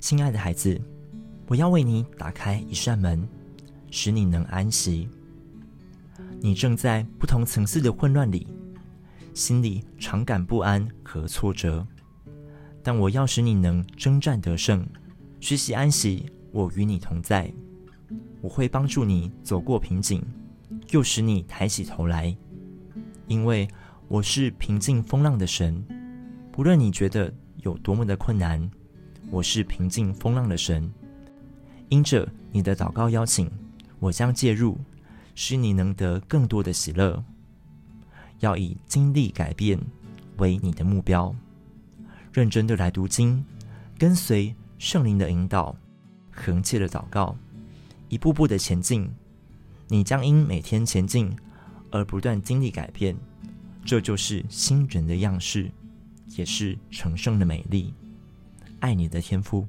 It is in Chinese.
亲爱的孩子，我要为你打开一扇门，使你能安息。你正在不同层次的混乱里，心里常感不安和挫折，但我要使你能征战得胜，学习安息。我与你同在，我会帮助你走过瓶颈，又使你抬起头来，因为我是平静风浪的神。不论你觉得有多么的困难，我是平静风浪的神。因着你的祷告邀请，我将介入，使你能得更多的喜乐。要以经历改变为你的目标，认真的来读经，跟随圣灵的引导。恒切的祷告，一步步的前进，你将因每天前进而不断经历改变，这就是新人的样式，也是成圣的美丽。爱你的天赋。